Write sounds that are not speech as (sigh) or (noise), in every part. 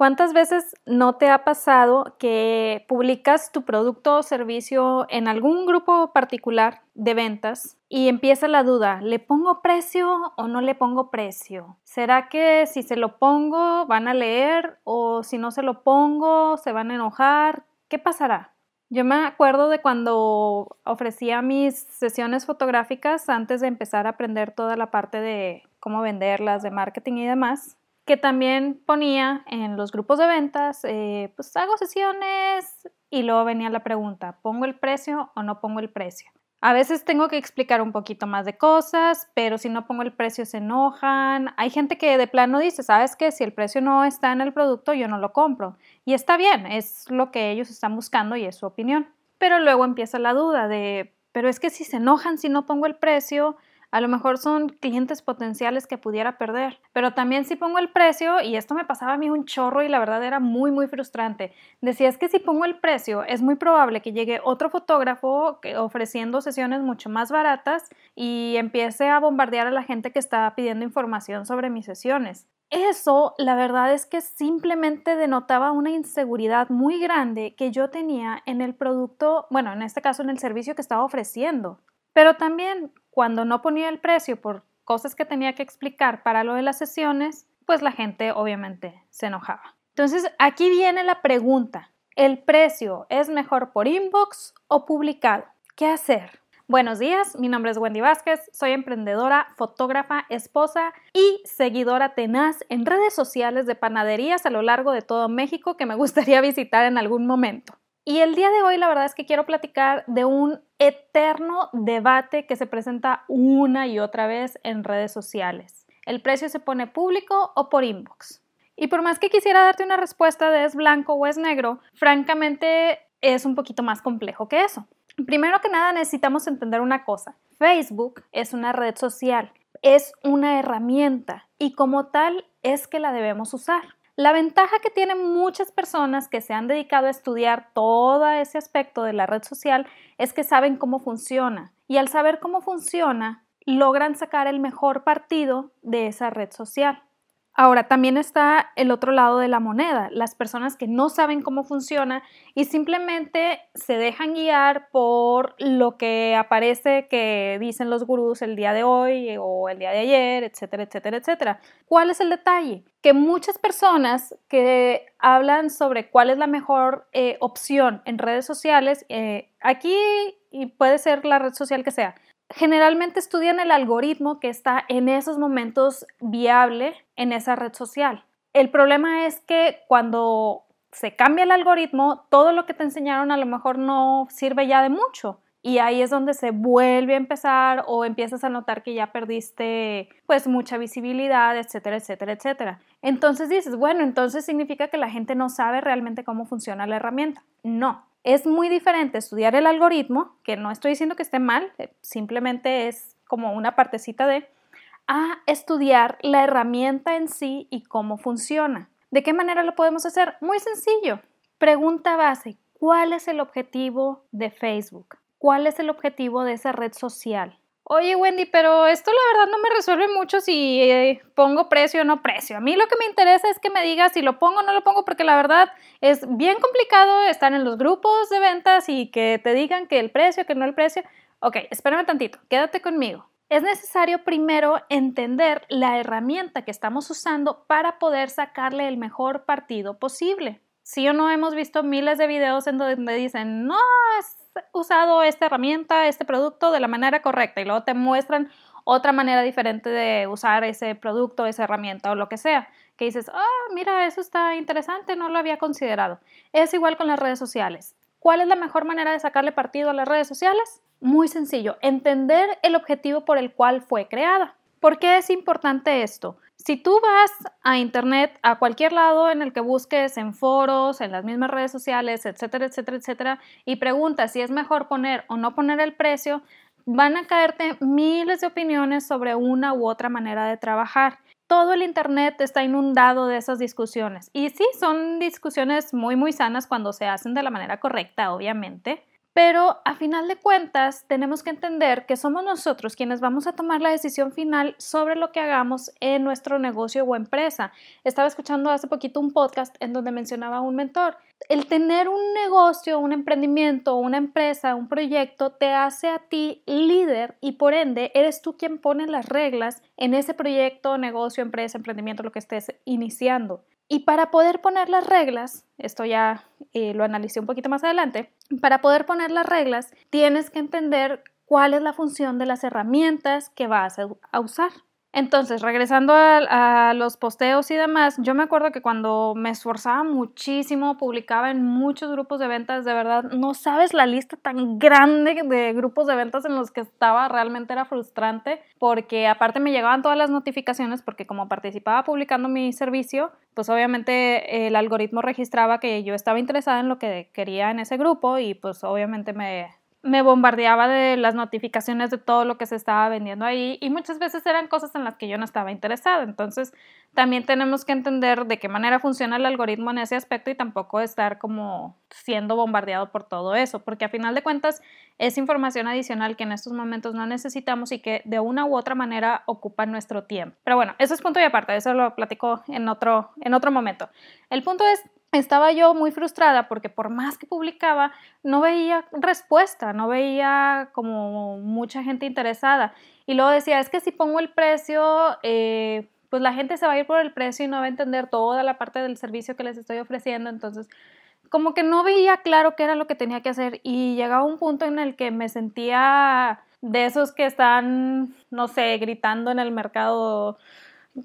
¿Cuántas veces no te ha pasado que publicas tu producto o servicio en algún grupo particular de ventas y empieza la duda, ¿le pongo precio o no le pongo precio? ¿Será que si se lo pongo van a leer o si no se lo pongo se van a enojar? ¿Qué pasará? Yo me acuerdo de cuando ofrecía mis sesiones fotográficas antes de empezar a aprender toda la parte de cómo venderlas, de marketing y demás que también ponía en los grupos de ventas, eh, pues hago sesiones y luego venía la pregunta, ¿pongo el precio o no pongo el precio? A veces tengo que explicar un poquito más de cosas, pero si no pongo el precio se enojan. Hay gente que de plano dice, ¿sabes qué? Si el precio no está en el producto, yo no lo compro. Y está bien, es lo que ellos están buscando y es su opinión. Pero luego empieza la duda de, pero es que si se enojan si no pongo el precio, a lo mejor son clientes potenciales que pudiera perder. Pero también si pongo el precio, y esto me pasaba a mí un chorro y la verdad era muy, muy frustrante, decía es que si pongo el precio es muy probable que llegue otro fotógrafo ofreciendo sesiones mucho más baratas y empiece a bombardear a la gente que está pidiendo información sobre mis sesiones. Eso, la verdad es que simplemente denotaba una inseguridad muy grande que yo tenía en el producto, bueno, en este caso en el servicio que estaba ofreciendo. Pero también cuando no ponía el precio por cosas que tenía que explicar para lo de las sesiones, pues la gente obviamente se enojaba. Entonces, aquí viene la pregunta. ¿El precio es mejor por inbox o publicado? ¿Qué hacer? Buenos días, mi nombre es Wendy Vázquez, soy emprendedora, fotógrafa, esposa y seguidora tenaz en redes sociales de panaderías a lo largo de todo México que me gustaría (laughs) visitar en algún momento. Y el día de hoy la verdad es que quiero platicar de un eterno debate que se presenta una y otra vez en redes sociales. ¿El precio se pone público o por inbox? Y por más que quisiera darte una respuesta de es blanco o es negro, francamente es un poquito más complejo que eso. Primero que nada necesitamos entender una cosa. Facebook es una red social, es una herramienta y como tal es que la debemos usar. La ventaja que tienen muchas personas que se han dedicado a estudiar todo ese aspecto de la red social es que saben cómo funciona y al saber cómo funciona logran sacar el mejor partido de esa red social. Ahora, también está el otro lado de la moneda, las personas que no saben cómo funciona y simplemente se dejan guiar por lo que aparece que dicen los gurús el día de hoy o el día de ayer, etcétera, etcétera, etcétera. ¿Cuál es el detalle? Que muchas personas que hablan sobre cuál es la mejor eh, opción en redes sociales, eh, aquí y puede ser la red social que sea, generalmente estudian el algoritmo que está en esos momentos viable en esa red social. El problema es que cuando se cambia el algoritmo, todo lo que te enseñaron a lo mejor no sirve ya de mucho. Y ahí es donde se vuelve a empezar o empiezas a notar que ya perdiste pues mucha visibilidad, etcétera, etcétera, etcétera. Entonces dices, bueno, entonces significa que la gente no sabe realmente cómo funciona la herramienta. No, es muy diferente estudiar el algoritmo, que no estoy diciendo que esté mal, eh, simplemente es como una partecita de, a estudiar la herramienta en sí y cómo funciona. ¿De qué manera lo podemos hacer? Muy sencillo. Pregunta base, ¿cuál es el objetivo de Facebook? ¿Cuál es el objetivo de esa red social? Oye Wendy, pero esto la verdad no me resuelve mucho si eh, pongo precio o no precio. A mí lo que me interesa es que me digas si lo pongo o no lo pongo, porque la verdad es bien complicado estar en los grupos de ventas y que te digan que el precio, que no el precio. Ok, espérame tantito, quédate conmigo. Es necesario primero entender la herramienta que estamos usando para poder sacarle el mejor partido posible. Si o no hemos visto miles de videos en donde dicen, no, es usado esta herramienta, este producto de la manera correcta y luego te muestran otra manera diferente de usar ese producto, esa herramienta o lo que sea, que dices, ah, mira, eso está interesante, no lo había considerado. Es igual con las redes sociales. ¿Cuál es la mejor manera de sacarle partido a las redes sociales? Muy sencillo, entender el objetivo por el cual fue creada. ¿Por qué es importante esto? Si tú vas a internet, a cualquier lado en el que busques, en foros, en las mismas redes sociales, etcétera, etcétera, etcétera, y preguntas si es mejor poner o no poner el precio, van a caerte miles de opiniones sobre una u otra manera de trabajar. Todo el internet está inundado de esas discusiones. Y sí, son discusiones muy, muy sanas cuando se hacen de la manera correcta, obviamente. Pero a final de cuentas tenemos que entender que somos nosotros quienes vamos a tomar la decisión final sobre lo que hagamos en nuestro negocio o empresa. Estaba escuchando hace poquito un podcast en donde mencionaba un mentor. El tener un negocio, un emprendimiento, una empresa, un proyecto te hace a ti líder y por ende eres tú quien pone las reglas en ese proyecto, negocio, empresa, emprendimiento, lo que estés iniciando. Y para poder poner las reglas, esto ya eh, lo analicé un poquito más adelante, para poder poner las reglas tienes que entender cuál es la función de las herramientas que vas a usar. Entonces, regresando a, los posteos y demás, yo me acuerdo que cuando me esforzaba muchísimo, publicaba en muchos grupos de ventas, de verdad, no sabes la lista tan grande de grupos de ventas en los que estaba, realmente era frustrante, porque aparte me llegaban todas las notificaciones, porque como participaba publicando mi servicio, pues obviamente el algoritmo registraba que yo estaba interesada en lo que quería en ese grupo y pues obviamente me, me bombardeaba de las notificaciones de todo lo que se estaba vendiendo ahí y muchas veces eran cosas en las que yo no estaba interesada. Entonces, también tenemos que entender de qué manera funciona el algoritmo en ese aspecto y tampoco estar como siendo bombardeado por todo eso, porque a final de cuentas es información adicional que en estos momentos no necesitamos y que de una u otra manera ocupa nuestro tiempo. Pero bueno, eso es punto y aparte, eso lo platico en otro, en otro momento. El punto es estaba yo muy frustrada porque por más que publicaba, no veía respuesta, no veía como mucha gente interesada. Y luego decía, es que si pongo el precio, eh, pues la gente se va a ir por el precio y no va a entender toda la parte del servicio que les estoy ofreciendo. Entonces, como que no veía claro qué era lo que tenía que hacer y llegaba un punto en el que me sentía de esos que están, no sé, gritando en el mercado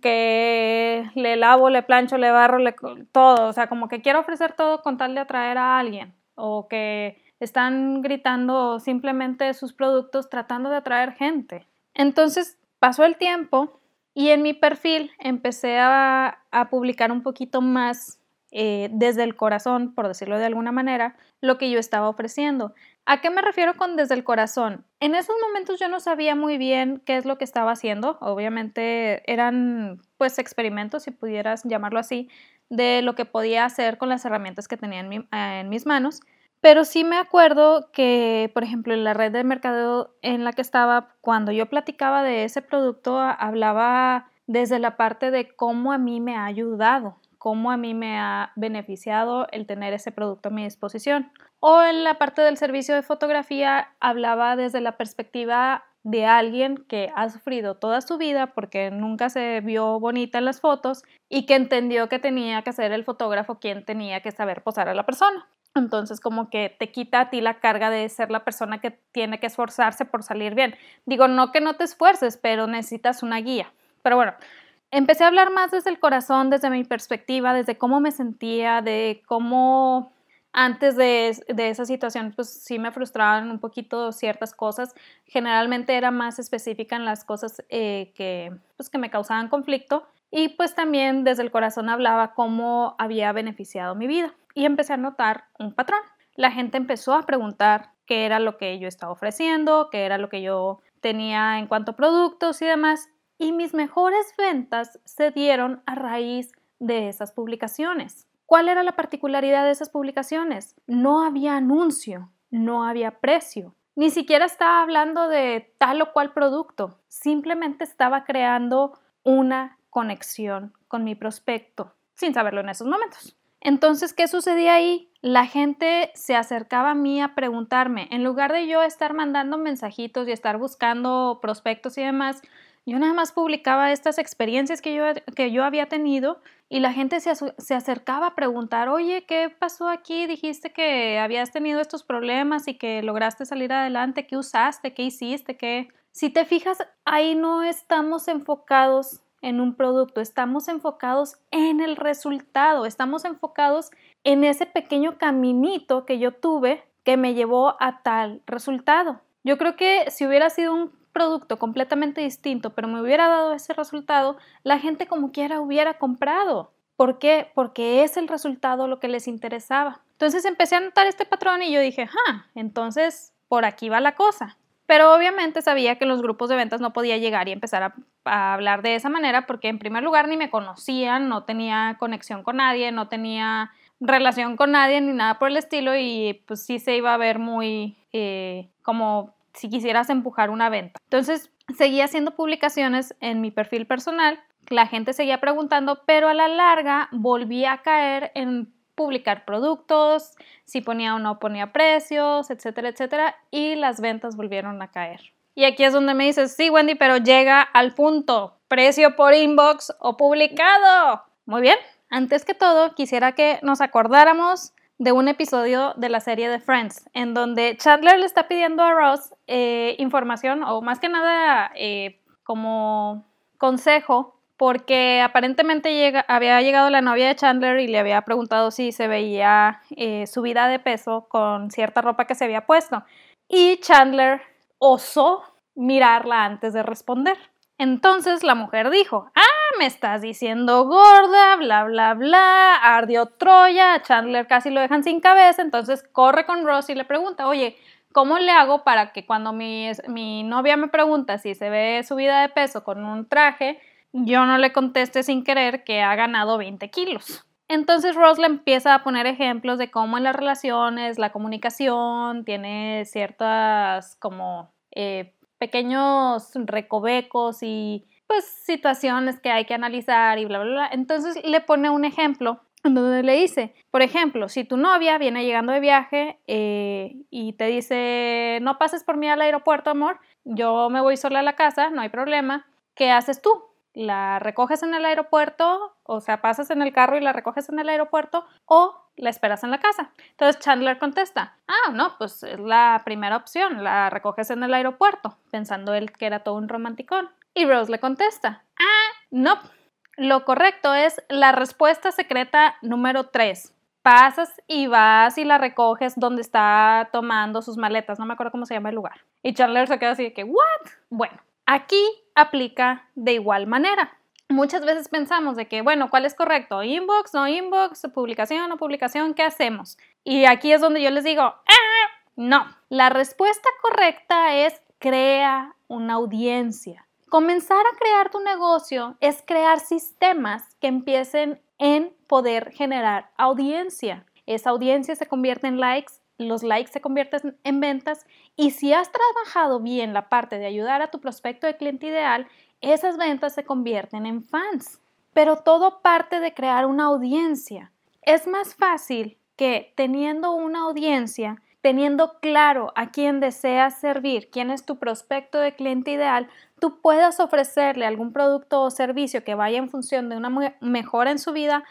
que le lavo, le plancho, le barro, le, todo, o sea, como que quiero ofrecer todo con tal de atraer a alguien o que están gritando simplemente sus productos tratando de atraer gente. Entonces pasó el tiempo y en mi perfil empecé a, a publicar un poquito más eh, desde el corazón, por decirlo de alguna manera, lo que yo estaba ofreciendo. ¿A qué me refiero con desde el corazón? En esos momentos yo no sabía muy bien qué es lo que estaba haciendo. Obviamente eran pues experimentos, si pudieras llamarlo así, de lo que podía hacer con las herramientas que tenía en, en mis manos. Pero sí me acuerdo que, por ejemplo, en la red de mercadeo en la que estaba, cuando yo platicaba de ese producto, hablaba desde la parte de cómo a mí me ha ayudado cómo a mí me ha beneficiado el tener ese producto a mi disposición. O en la parte del servicio de fotografía hablaba desde la perspectiva de alguien que ha sufrido toda su vida porque nunca se vio bonita en las fotos y que entendió que tenía que ser el fotógrafo quien tenía que saber posar a la persona. Entonces como que te quita a ti la carga de ser la persona que tiene que esforzarse por salir bien. Digo, no que no te esfuerces, pero necesitas una guía. Pero bueno, empecé a hablar más desde el corazón, desde mi perspectiva, desde cómo me sentía, de cómo antes de, esa situación, pues sí me frustraban un poquito ciertas cosas. Generalmente era más específica en las cosas eh, que, pues, que me causaban conflicto. Y pues también desde el corazón hablaba cómo había beneficiado mi vida. Y empecé a notar un patrón. La gente empezó a preguntar qué era lo que yo estaba ofreciendo, qué era lo que yo tenía en cuanto a productos y demás y mis mejores ventas se dieron a raíz de esas publicaciones. ¿Cuál era la particularidad de esas publicaciones? No había anuncio, no había precio, ni siquiera estaba hablando de tal o cual producto, simplemente estaba creando una conexión con mi prospecto, sin saberlo en esos momentos. Entonces, ¿qué sucedía ahí? La gente se acercaba a mí a preguntarme, en lugar de yo estar mandando mensajitos y estar buscando prospectos y demás, yo nada más publicaba estas experiencias que yo, que yo había tenido y la gente se, se, acercaba a preguntar, oye, ¿qué pasó aquí? Dijiste que habías tenido estos problemas y que lograste salir adelante, ¿qué usaste? ¿Qué hiciste? ¿Qué? Si te fijas, ahí no estamos enfocados en un producto, estamos enfocados en el resultado, estamos enfocados en ese pequeño caminito que yo tuve que me llevó a tal resultado. Yo creo que si hubiera sido un producto completamente distinto, pero me hubiera dado ese resultado, la gente como quiera hubiera comprado. ¿Por qué? Porque es el resultado lo que les interesaba. Entonces empecé a notar este patrón y yo dije, ah, entonces por aquí va la cosa. Pero obviamente sabía que en los grupos de ventas no podía llegar y empezar a, hablar de esa manera porque en primer lugar ni me conocían, no tenía conexión con nadie, no tenía relación con nadie ni nada por el estilo y pues sí se iba a ver muy eh, como si quisieras empujar una venta. Entonces seguí haciendo publicaciones en mi perfil personal, la gente seguía preguntando, pero a la larga volví a caer en publicar productos, si ponía o no ponía precios, etcétera, etcétera, y las ventas volvieron a caer. Y aquí es donde me dices, sí, Wendy, pero llega al punto, precio por inbox o publicado. Muy bien, antes que todo, quisiera que nos acordáramos de un episodio de la serie de Friends, en donde Chandler le está pidiendo a Ross eh, información o más que nada eh, como consejo, porque aparentemente había llegado la novia de Chandler y le había preguntado si se veía eh, subida de peso con cierta ropa que se había puesto. Y Chandler osó mirarla antes de responder. Entonces la mujer dijo, ah, me estás diciendo gorda, bla, bla, bla, ardió Troya, Chandler casi lo dejan sin cabeza, entonces corre con Ross y le pregunta, oye, ¿cómo le hago para que cuando mi, mi novia me pregunta si se ve subida de peso con un traje, yo no le conteste sin querer que ha ganado 20 kilos? Entonces Ross le empieza a poner ejemplos de cómo en las relaciones, la comunicación tiene ciertas como eh, pequeños recovecos y pues situaciones que hay que analizar y bla, bla, bla. Entonces le pone un ejemplo donde le dice, por ejemplo, si tu novia viene llegando de viaje eh, y te dice, no pases por mí al aeropuerto, amor, yo me voy sola a la casa, no hay problema, ¿qué haces tú? ¿La recoges en el aeropuerto? O sea, pasas en el carro y la recoges en el aeropuerto o la esperas en la casa. Entonces Chandler contesta, ah, no, pues es la primera opción, la recoges en el aeropuerto, pensando él que era todo un romanticón. Y Rose le contesta, ah, no, lo correcto es la respuesta secreta número 3. Pasas y vas y la recoges donde está tomando sus maletas, no me acuerdo cómo se llama el lugar. Y Chandler se queda así de que, ¿what? Bueno, aquí aplica de igual manera muchas veces pensamos de que, bueno, ¿cuál es correcto? ¿Inbox, no inbox, publicación o publicación? ¿Qué hacemos? Y aquí es donde yo les digo, ¡Ah! no. La respuesta correcta es crea una audiencia. Comenzar a crear tu negocio es crear sistemas que empiecen en poder generar audiencia. Esa audiencia se convierte en likes, los likes se convierten en ventas y si has trabajado bien la parte de ayudar a tu prospecto de cliente ideal, esas ventas se convierten en fans. Pero todo parte de crear una audiencia. Es más fácil que teniendo una audiencia, teniendo claro a quién deseas servir, quién es tu prospecto de cliente ideal, tú puedas ofrecerle algún producto o servicio que vaya en función de una mejora en su vida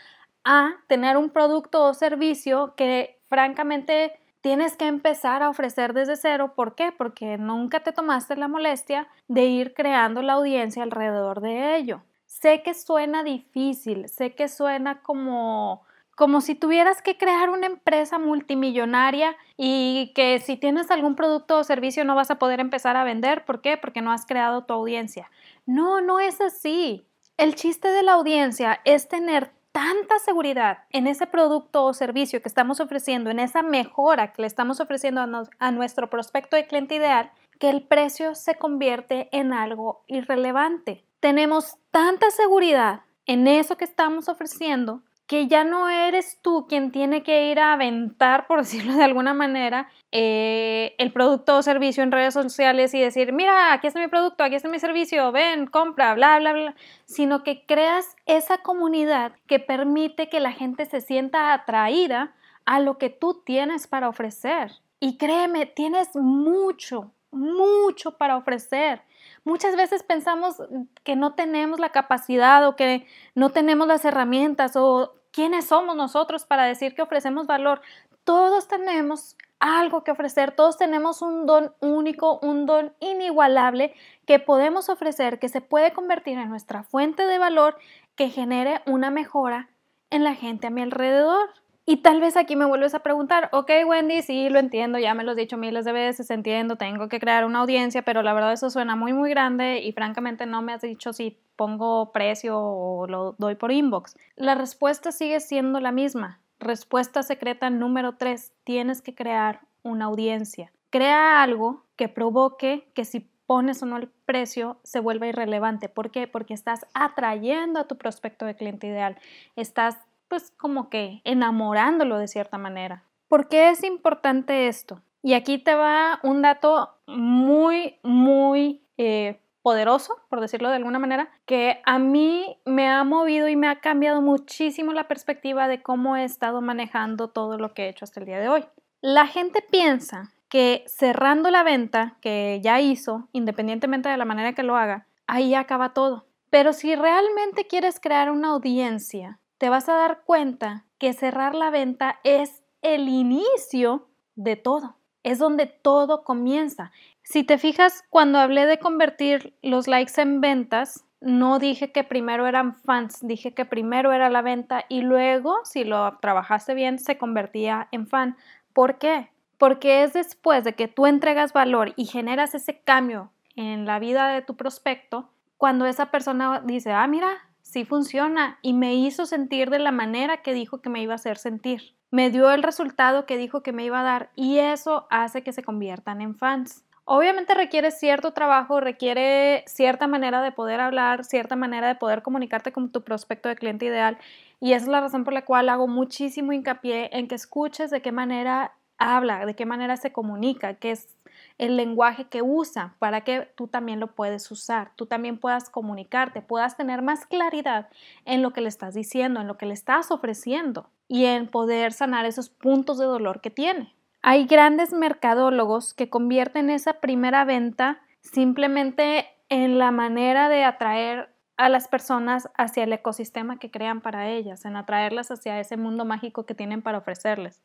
a tener un producto o servicio que francamente tienes que empezar a ofrecer desde cero. ¿Por qué? Porque nunca te tomaste la molestia de ir creando la audiencia alrededor de ello. Sé que suena difícil, sé que suena como como si tuvieras que crear una empresa multimillonaria y que si tienes algún producto o servicio no vas a poder empezar a vender. ¿Por qué? Porque no has creado tu audiencia. No, no es así. El chiste de la audiencia es tener tanta seguridad en ese producto o servicio que estamos ofreciendo, en esa mejora que le estamos ofreciendo a, nuestro prospecto de cliente ideal, que el precio se convierte en algo irrelevante. Tenemos tanta seguridad en eso que estamos ofreciendo que ya no eres tú quien tiene que ir a aventar, por (laughs) decirlo de alguna manera, eh, el producto o servicio en redes sociales y decir, mira, aquí está mi producto, aquí está mi servicio, ven, compra, bla, bla, bla, sino que creas esa comunidad que permite que la gente se sienta atraída a lo que tú tienes para ofrecer. Y créeme, tienes mucho, mucho para ofrecer. Muchas veces pensamos que no tenemos la capacidad o que no tenemos las herramientas o quiénes somos nosotros para decir que ofrecemos valor. Todos tenemos algo que ofrecer, todos tenemos un don único, un don inigualable que podemos ofrecer, que se puede convertir en nuestra fuente de valor, que genere una mejora en la gente a mi alrededor. Y tal vez aquí me vuelves a preguntar, ok Wendy, sí, lo entiendo, ya me lo has dicho miles de veces, entiendo, tengo que crear una audiencia, pero la verdad eso suena muy, muy grande y francamente no me has dicho si pongo precio o lo doy por inbox. La respuesta sigue siendo la misma. Respuesta secreta número 3, tienes que crear una audiencia. Crea algo que provoque que si pones o no el precio se vuelva irrelevante. ¿Por qué? Porque estás atrayendo a tu prospecto de cliente ideal, estás pues como que enamorándolo de cierta manera. ¿Por qué es importante esto? Y aquí te va un dato muy, muy eh, poderoso, por decirlo de alguna manera, que a mí me ha movido y me ha cambiado muchísimo la perspectiva de cómo he estado manejando todo lo que he hecho hasta el día de hoy. La gente piensa que cerrando la venta que ya hizo, independientemente de la manera que lo haga, ahí acaba todo. Pero si realmente quieres crear una audiencia, te vas a dar cuenta que cerrar la venta es el inicio de todo. Es donde todo comienza. Si te fijas, cuando hablé de convertir los likes en ventas, no dije que primero eran fans, dije que primero era la venta y luego, si lo trabajaste bien, se convertía en fan. ¿Por qué? Porque es después de que tú entregas valor y generas ese cambio en la vida de tu prospecto, cuando esa persona dice, ah, mira, sí funciona y me hizo sentir de la manera que dijo que me iba a hacer sentir. Me dio el resultado que dijo que me iba a dar y eso hace que se conviertan en fans. Obviamente requiere cierto trabajo, requiere cierta manera de poder hablar, cierta manera de poder comunicarte con tu prospecto de cliente ideal y esa es la razón por la cual hago muchísimo hincapié en que escuches de qué manera habla, de qué manera se comunica, qué es el lenguaje que usa para que tú también lo puedes usar, tú también puedas comunicarte, puedas tener más claridad en lo que le estás diciendo, en lo que le estás ofreciendo y en poder sanar esos puntos de dolor que tiene. Hay grandes mercadólogos que convierten esa primera venta simplemente en la manera de atraer a las personas hacia el ecosistema que crean para ellas, en atraerlas hacia ese mundo mágico que tienen para ofrecerles.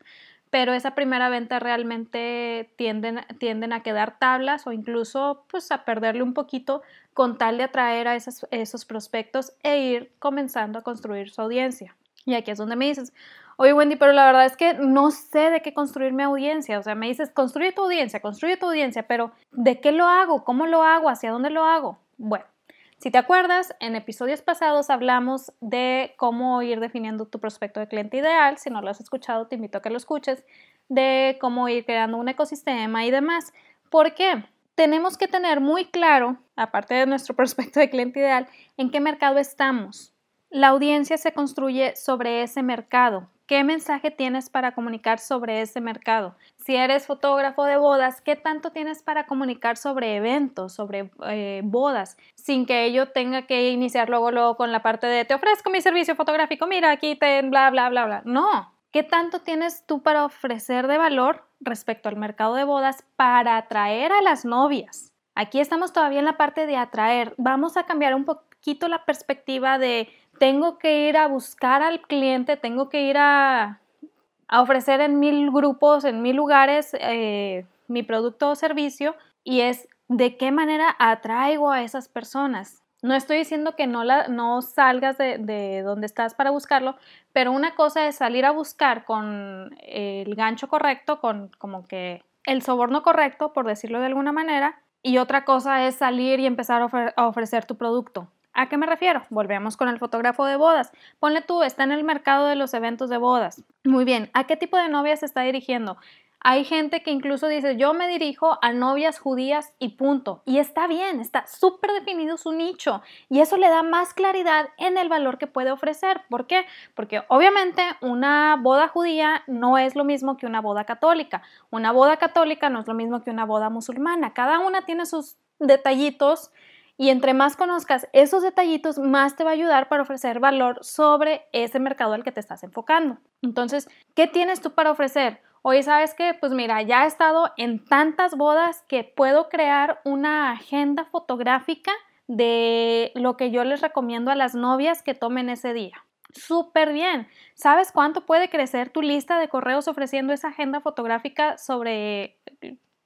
Pero esa primera venta realmente tienden, tienden a quedar tablas o incluso pues a perderle un poquito con tal de atraer a esos, esos prospectos e ir comenzando a construir su audiencia. Y aquí es donde me dices, oye Wendy, pero la verdad es que no sé de qué construir mi audiencia. O sea, me dices, construye tu audiencia, construye tu audiencia, pero ¿de qué lo hago? ¿Cómo lo hago? ¿Hacia dónde lo hago? Bueno, si te acuerdas, en episodios pasados hablamos de cómo ir definiendo tu prospecto de cliente ideal. Si no lo has escuchado, te invito a que lo escuches, de cómo ir creando un ecosistema y demás. ¿Por qué? Tenemos que tener muy claro, aparte de nuestro (laughs) prospecto de cliente ideal, en qué mercado estamos. La audiencia se construye sobre ese mercado. ¿Qué mensaje tienes para comunicar sobre ese mercado? Si eres fotógrafo de bodas, ¿qué tanto tienes para comunicar sobre eventos, sobre eh, bodas, sin que ello tenga que iniciar luego, luego con la parte de te ofrezco mi servicio fotográfico, mira, aquí te bla, bla, bla, bla? No. ¿Qué tanto tienes tú para ofrecer de valor respecto al mercado de bodas para atraer a las novias? Aquí estamos todavía en la parte de atraer. Vamos a cambiar un poquito la perspectiva de tengo que ir a buscar al cliente, tengo que ir a, ofrecer en mil grupos, en mil lugares eh, mi producto o servicio y es de qué manera atraigo a esas personas. No estoy diciendo que no, la, no salgas de, de, donde estás para buscarlo, pero una cosa es salir a buscar con el gancho correcto, con como que el soborno correcto, por decirlo de alguna manera, y otra cosa es salir y empezar a ofrecer tu producto. ¿A qué me refiero? Volvemos con el fotógrafo de bodas. Ponle tú, está en el mercado de los eventos de bodas. Muy bien, ¿a qué tipo de novias se está dirigiendo? Hay gente que incluso dice, yo me dirijo a novias judías y punto. Y está bien, está súper definido su nicho. Y eso le da más claridad en el valor que puede ofrecer. ¿Por qué? Porque obviamente una boda judía no es lo mismo que una boda católica. Una boda católica no es lo mismo que una boda musulmana. Cada una tiene sus detallitos y entre más conozcas esos detallitos, más te va a ayudar para ofrecer valor sobre ese mercado al que te estás enfocando. Entonces, ¿qué tienes tú para ofrecer? Hoy sabes que, pues mira, ya he estado en tantas bodas que puedo crear una agenda fotográfica de lo que yo les recomiendo a las novias que tomen ese día. Súper bien. ¿Sabes cuánto puede crecer tu lista de correos ofreciendo esa agenda fotográfica sobre,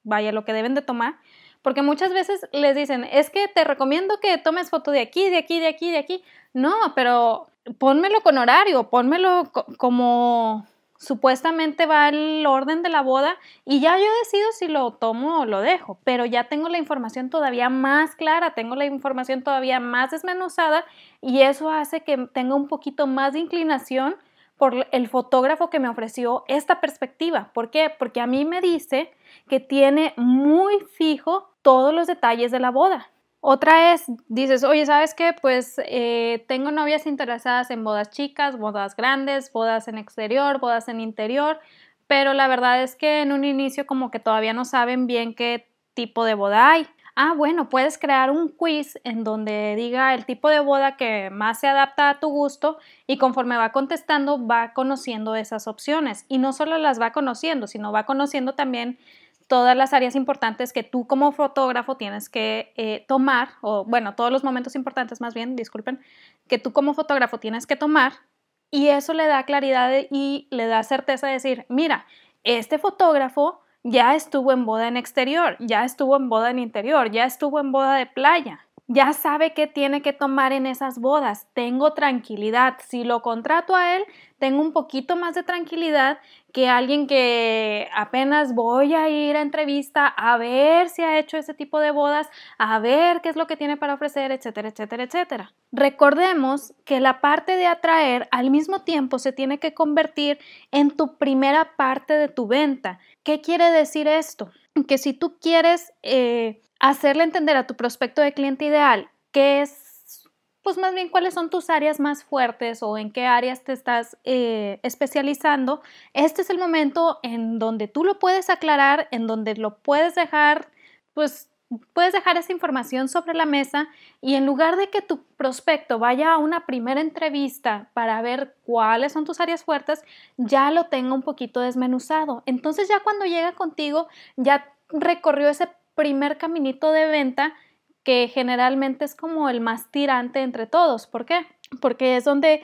vaya, lo que deben de tomar? Porque muchas veces les dicen, es que te recomiendo que tomes foto de aquí, de aquí, de aquí, de aquí. No, pero pónmelo con horario, pónmelo como supuestamente va el orden de la boda y ya yo decido si lo tomo o lo dejo, pero ya tengo la información todavía más clara, tengo la información todavía más desmenuzada y eso hace que tenga un poquito más de inclinación por el fotógrafo que me ofreció esta perspectiva. ¿Por qué? Porque a mí me dice que tiene muy fijo todos los detalles de la boda. Otra es, dices, oye, ¿sabes qué? Pues eh, tengo novias interesadas en bodas chicas, bodas grandes, bodas en exterior, bodas en interior, pero la verdad es que en un inicio como que todavía no saben bien qué tipo de boda hay. Ah, bueno, puedes crear un quiz en donde diga el tipo de boda que más se adapta a tu gusto y conforme va contestando va conociendo esas opciones. Y no solo las va conociendo, sino va conociendo también todas las áreas importantes que tú como fotógrafo tienes que eh, tomar, o bueno, todos los momentos importantes más bien, disculpen, que tú como fotógrafo tienes que tomar y eso le da claridad y le da certeza de decir, mira, este fotógrafo ya estuvo en boda en exterior, ya estuvo en boda en interior, ya estuvo en boda de playa ya sabe qué tiene que tomar en esas bodas, tengo tranquilidad. Si lo contrato a él, tengo un poquito más de tranquilidad que alguien que apenas voy a ir a entrevista a ver si ha hecho ese tipo de bodas, a ver qué es lo que tiene para ofrecer, etcétera, etcétera, etcétera. Recordemos que la parte de atraer al mismo tiempo se tiene que convertir en tu primera parte de tu venta. ¿Qué quiere decir esto? Que si tú quieres eh, hacerle entender a tu prospecto de cliente ideal qué es, pues más bien cuáles son tus áreas más fuertes o en qué áreas te estás eh, especializando, este es el momento en donde tú lo puedes aclarar, en donde lo puedes dejar, pues puedes dejar esa información sobre la mesa y en lugar de que tu prospecto vaya a una primera entrevista para ver cuáles son tus áreas fuertes, ya lo tenga un poquito desmenuzado. Entonces ya cuando llega contigo, ya recorrió ese primer caminito de venta que generalmente es como el más tirante entre todos. ¿Por qué? Porque es donde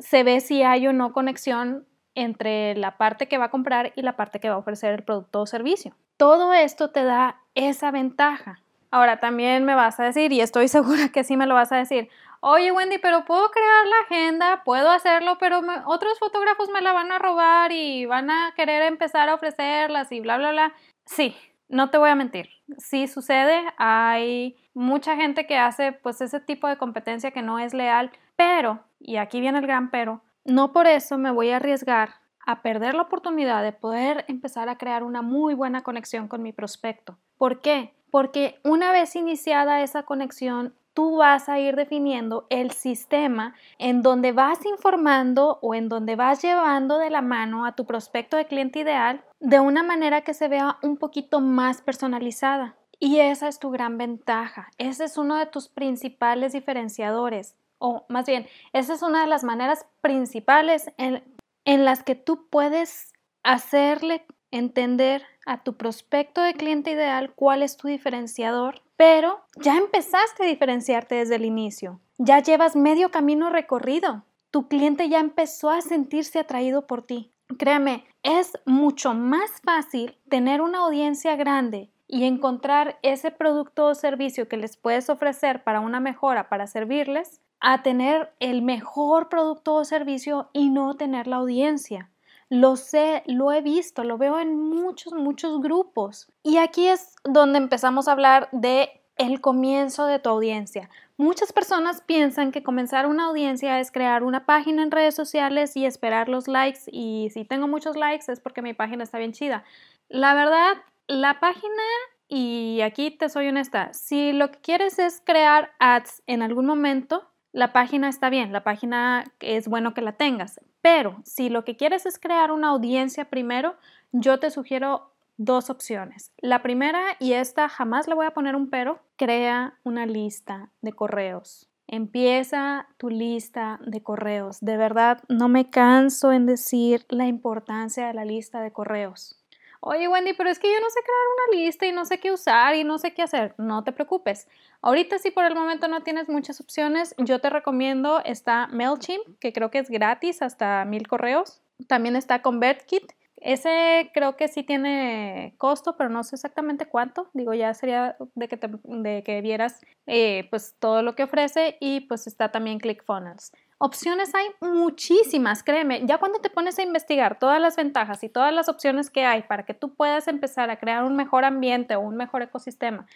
se ve si hay o no conexión entre la parte que va a comprar y la parte que va a ofrecer el producto o servicio. Todo esto te da esa ventaja. Ahora también me vas a decir, y estoy (laughs) segura que sí me lo vas a decir, oye Wendy, pero puedo crear la agenda, puedo hacerlo, pero otros fotógrafos me la van a robar y van a querer empezar a ofrecerlas y bla, bla, bla. Sí, no te voy a mentir, sí sucede, hay mucha gente que hace pues ese tipo de competencia que no es leal, pero, y aquí viene el gran pero, no por eso me voy a arriesgar a perder la oportunidad de poder empezar a crear una muy buena conexión con mi prospecto. ¿Por qué? Porque una vez iniciada esa conexión, tú vas a ir definiendo el sistema en donde vas informando o en donde vas llevando de la mano a tu prospecto de cliente ideal de una manera que se vea un poquito más personalizada. Y esa es tu gran ventaja. Ese es uno de tus principales diferenciadores. O más bien, esa es una de las maneras principales en, en las que tú puedes hacerle entender a tu prospecto de cliente ideal cuál es tu diferenciador pero ya empezaste a diferenciarte desde el inicio, ya llevas medio camino recorrido, tu cliente ya empezó a sentirse atraído por ti. Créeme, es mucho más fácil tener una audiencia grande y encontrar ese producto o servicio que les puedes ofrecer para una mejora, para servirles, a tener el mejor producto o servicio y no tener la audiencia. Lo sé, lo he visto, lo veo en muchos, muchos grupos. Y aquí es donde empezamos a hablar de el comienzo de tu audiencia. Muchas personas piensan que comenzar una audiencia es crear una página en redes sociales y esperar los likes y si tengo muchos likes es porque mi página está bien chida. La verdad, la página y aquí te soy honesta, si lo que quieres es crear ads en algún momento, la página está bien, la página es bueno que la tengas, pero si lo que quieres es crear una audiencia primero, yo te sugiero dos opciones. La primera, y esta jamás le voy a poner un pero, crea una lista de correos. Empieza tu lista de correos. De verdad, no me canso en decir la importancia de la lista de correos. Oye Wendy, pero es que yo no sé crear una lista y no sé qué usar y no sé qué hacer. No te preocupes. Ahorita si por el momento no tienes muchas opciones, yo te recomiendo está MailChimp, que creo que es gratis hasta mil correos. También está ConvertKit. Ese creo que sí tiene costo, pero no sé exactamente cuánto. Digo, ya sería de que, de que vieras eh, pues todo lo que ofrece y pues está también ClickFunnels. Opciones hay muchísimas, créeme. Ya cuando te pones a investigar todas las ventajas y todas las opciones que hay para que tú puedas empezar a crear un mejor ambiente o un mejor ecosistema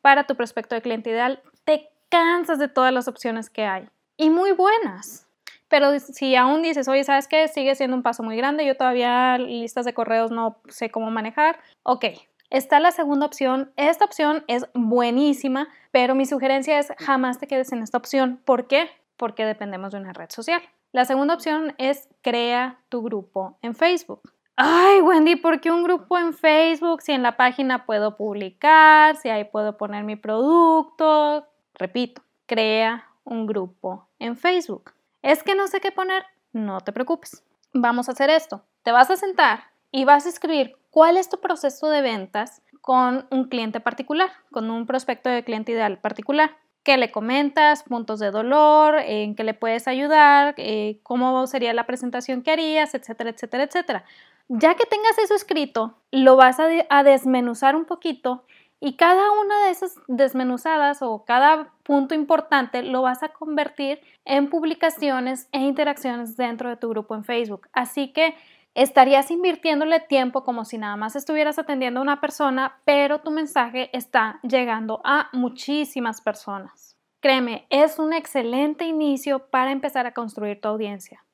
para tu prospecto de cliente ideal, te cansas de todas las opciones que hay. Y muy buenas. Pero si aún dices, oye, ¿sabes qué? Sigue siendo un paso muy grande, yo todavía listas de correos no sé cómo manejar. Ok, Está la segunda opción. Esta opción es buenísima, pero mi sugerencia es jamás te quedes en esta opción. ¿Por qué? Porque dependemos de una red social. La segunda opción es crea tu grupo en Facebook. Ay, Wendy, ¿por qué un grupo en Facebook? Si en la página puedo publicar, si ahí puedo poner mi producto. Repito, crea un grupo en Facebook. Es que no sé qué poner, no te preocupes. Vamos a hacer esto. Te vas a sentar y vas a escribir cuál es tu proceso de ventas con un cliente particular, con un prospecto de cliente ideal particular qué le comentas, puntos de dolor, en qué le puedes ayudar, eh, cómo sería la presentación que harías, etcétera, etcétera, etcétera. Ya que tengas eso escrito, lo vas a, a desmenuzar un poquito y cada una de esas desmenuzadas o cada punto importante lo vas a convertir en publicaciones e interacciones dentro de tu grupo en Facebook. Así que estarías invirtiéndole tiempo como si nada más estuvieras atendiendo a una persona, pero tu mensaje está llegando a muchísimas personas. Créeme, es un excelente inicio para empezar a construir tu audiencia.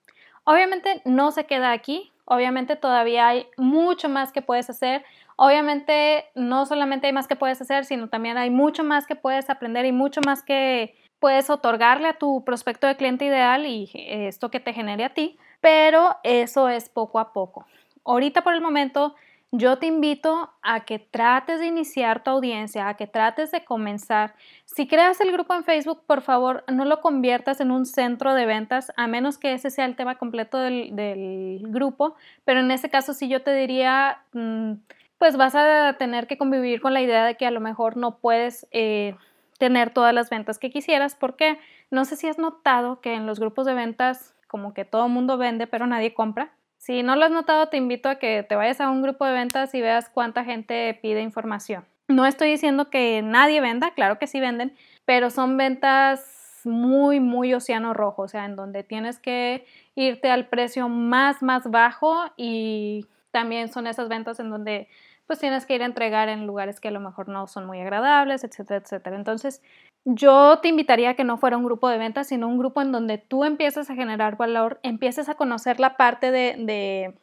Obviamente no se queda aquí, obviamente todavía hay mucho más que puedes hacer. Obviamente no solamente hay más que puedes hacer, sino también hay mucho más que puedes aprender y mucho más que puedes otorgarle a tu prospecto de cliente ideal y esto que te genere a ti pero eso es poco a poco. Ahorita por el momento yo te invito a que trates de iniciar tu audiencia, a que trates de comenzar. Si creas el grupo en Facebook, por favor, no lo conviertas en un centro de ventas, a menos que ese sea el tema completo del, grupo. Pero en ese caso sí yo te diría, mm, pues vas a tener que convivir con la idea de que a lo mejor no puedes eh, tener todas las ventas que quisieras, porque no sé si has notado que en los grupos de ventas como que todo mundo vende, pero nadie compra. Si no lo has notado, te invito a que te vayas a un grupo de ventas y veas cuánta gente pide información. No estoy diciendo que nadie venda, claro que sí venden, pero son ventas muy, muy océano rojo, o sea, en donde tienes que irte al precio más, más bajo y también son esas ventas en donde pues tienes que ir a entregar en lugares que a lo mejor no son muy agradables, etcétera, etcétera. Entonces, yo te invitaría a que no fuera un grupo de ventas, sino un grupo en donde tú empieces a generar valor, empieces a conocer la parte de,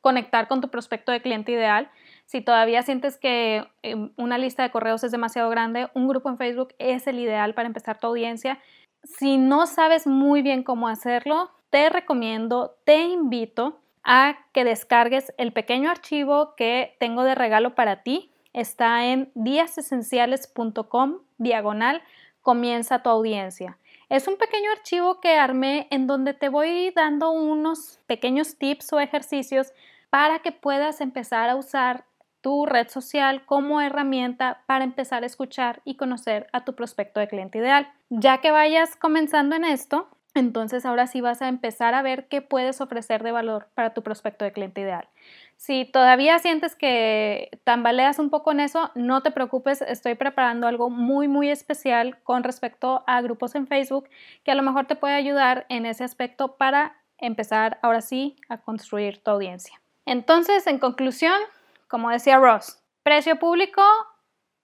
conectar con tu prospecto de cliente ideal. Si todavía sientes que em, una lista de correos es demasiado grande, un grupo en Facebook es el ideal para empezar tu audiencia. Si no sabes muy bien cómo hacerlo, te recomiendo, te invito a que descargues el pequeño archivo que tengo de regalo para ti. Está en díasesenciales.com diagonal comienza tu audiencia. Es un pequeño archivo que armé en donde te voy dando unos pequeños tips o ejercicios para que puedas empezar a usar tu red social como herramienta para empezar a escuchar y conocer a tu prospecto de cliente ideal. Ya que vayas comenzando en esto, entonces ahora sí vas a empezar a ver qué puedes ofrecer de valor para tu prospecto de cliente ideal. Si todavía sientes que tambaleas un poco en eso, no te preocupes, estoy preparando algo muy, muy especial con respecto a grupos en Facebook que a lo mejor te puede ayudar en ese aspecto para empezar ahora sí a construir tu audiencia. Entonces, en conclusión, como decía Ross, precio público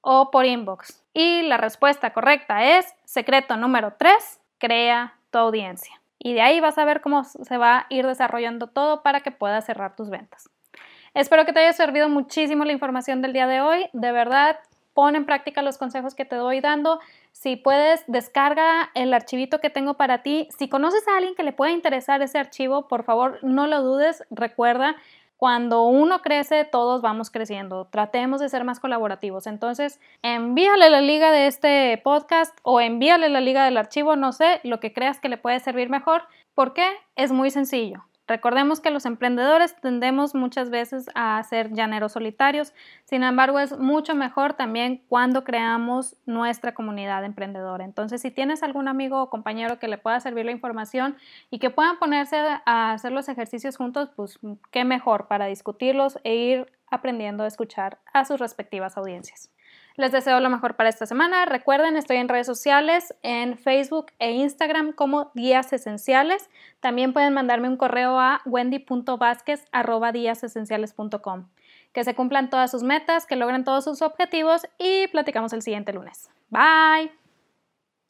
o por inbox. Y la respuesta correcta es secreto número 3, crea tu audiencia. Y de ahí vas a ver cómo se va a ir desarrollando todo para que puedas cerrar tus ventas. Espero que te haya servido muchísimo la información del día de hoy. De verdad, pon en práctica los consejos que te doy dando. Si puedes, descarga el archivito que tengo para ti. Si conoces a alguien que le pueda interesar ese archivo, por favor, no lo dudes. Recuerda cuando uno crece, todos vamos creciendo. Tratemos de ser más colaborativos. Entonces, envíale la liga de este podcast o envíale la liga del archivo, no sé, lo que creas que le puede servir mejor. ¿Por qué? Es muy sencillo. Recordemos que los emprendedores tendemos muchas veces a ser llaneros solitarios, sin embargo es mucho mejor también cuando creamos nuestra comunidad emprendedora. Entonces, si tienes algún amigo o compañero que le pueda servir la información y que puedan ponerse a hacer los ejercicios juntos, pues qué mejor para discutirlos e ir aprendiendo a escuchar a sus respectivas audiencias. Les deseo lo mejor para esta semana. Recuerden, estoy en redes sociales, en Facebook e Instagram como Días Esenciales. También pueden mandarme un correo a wendy.vázquez.com. Que se cumplan todas sus metas, que logren todos sus objetivos y platicamos el siguiente lunes. Bye.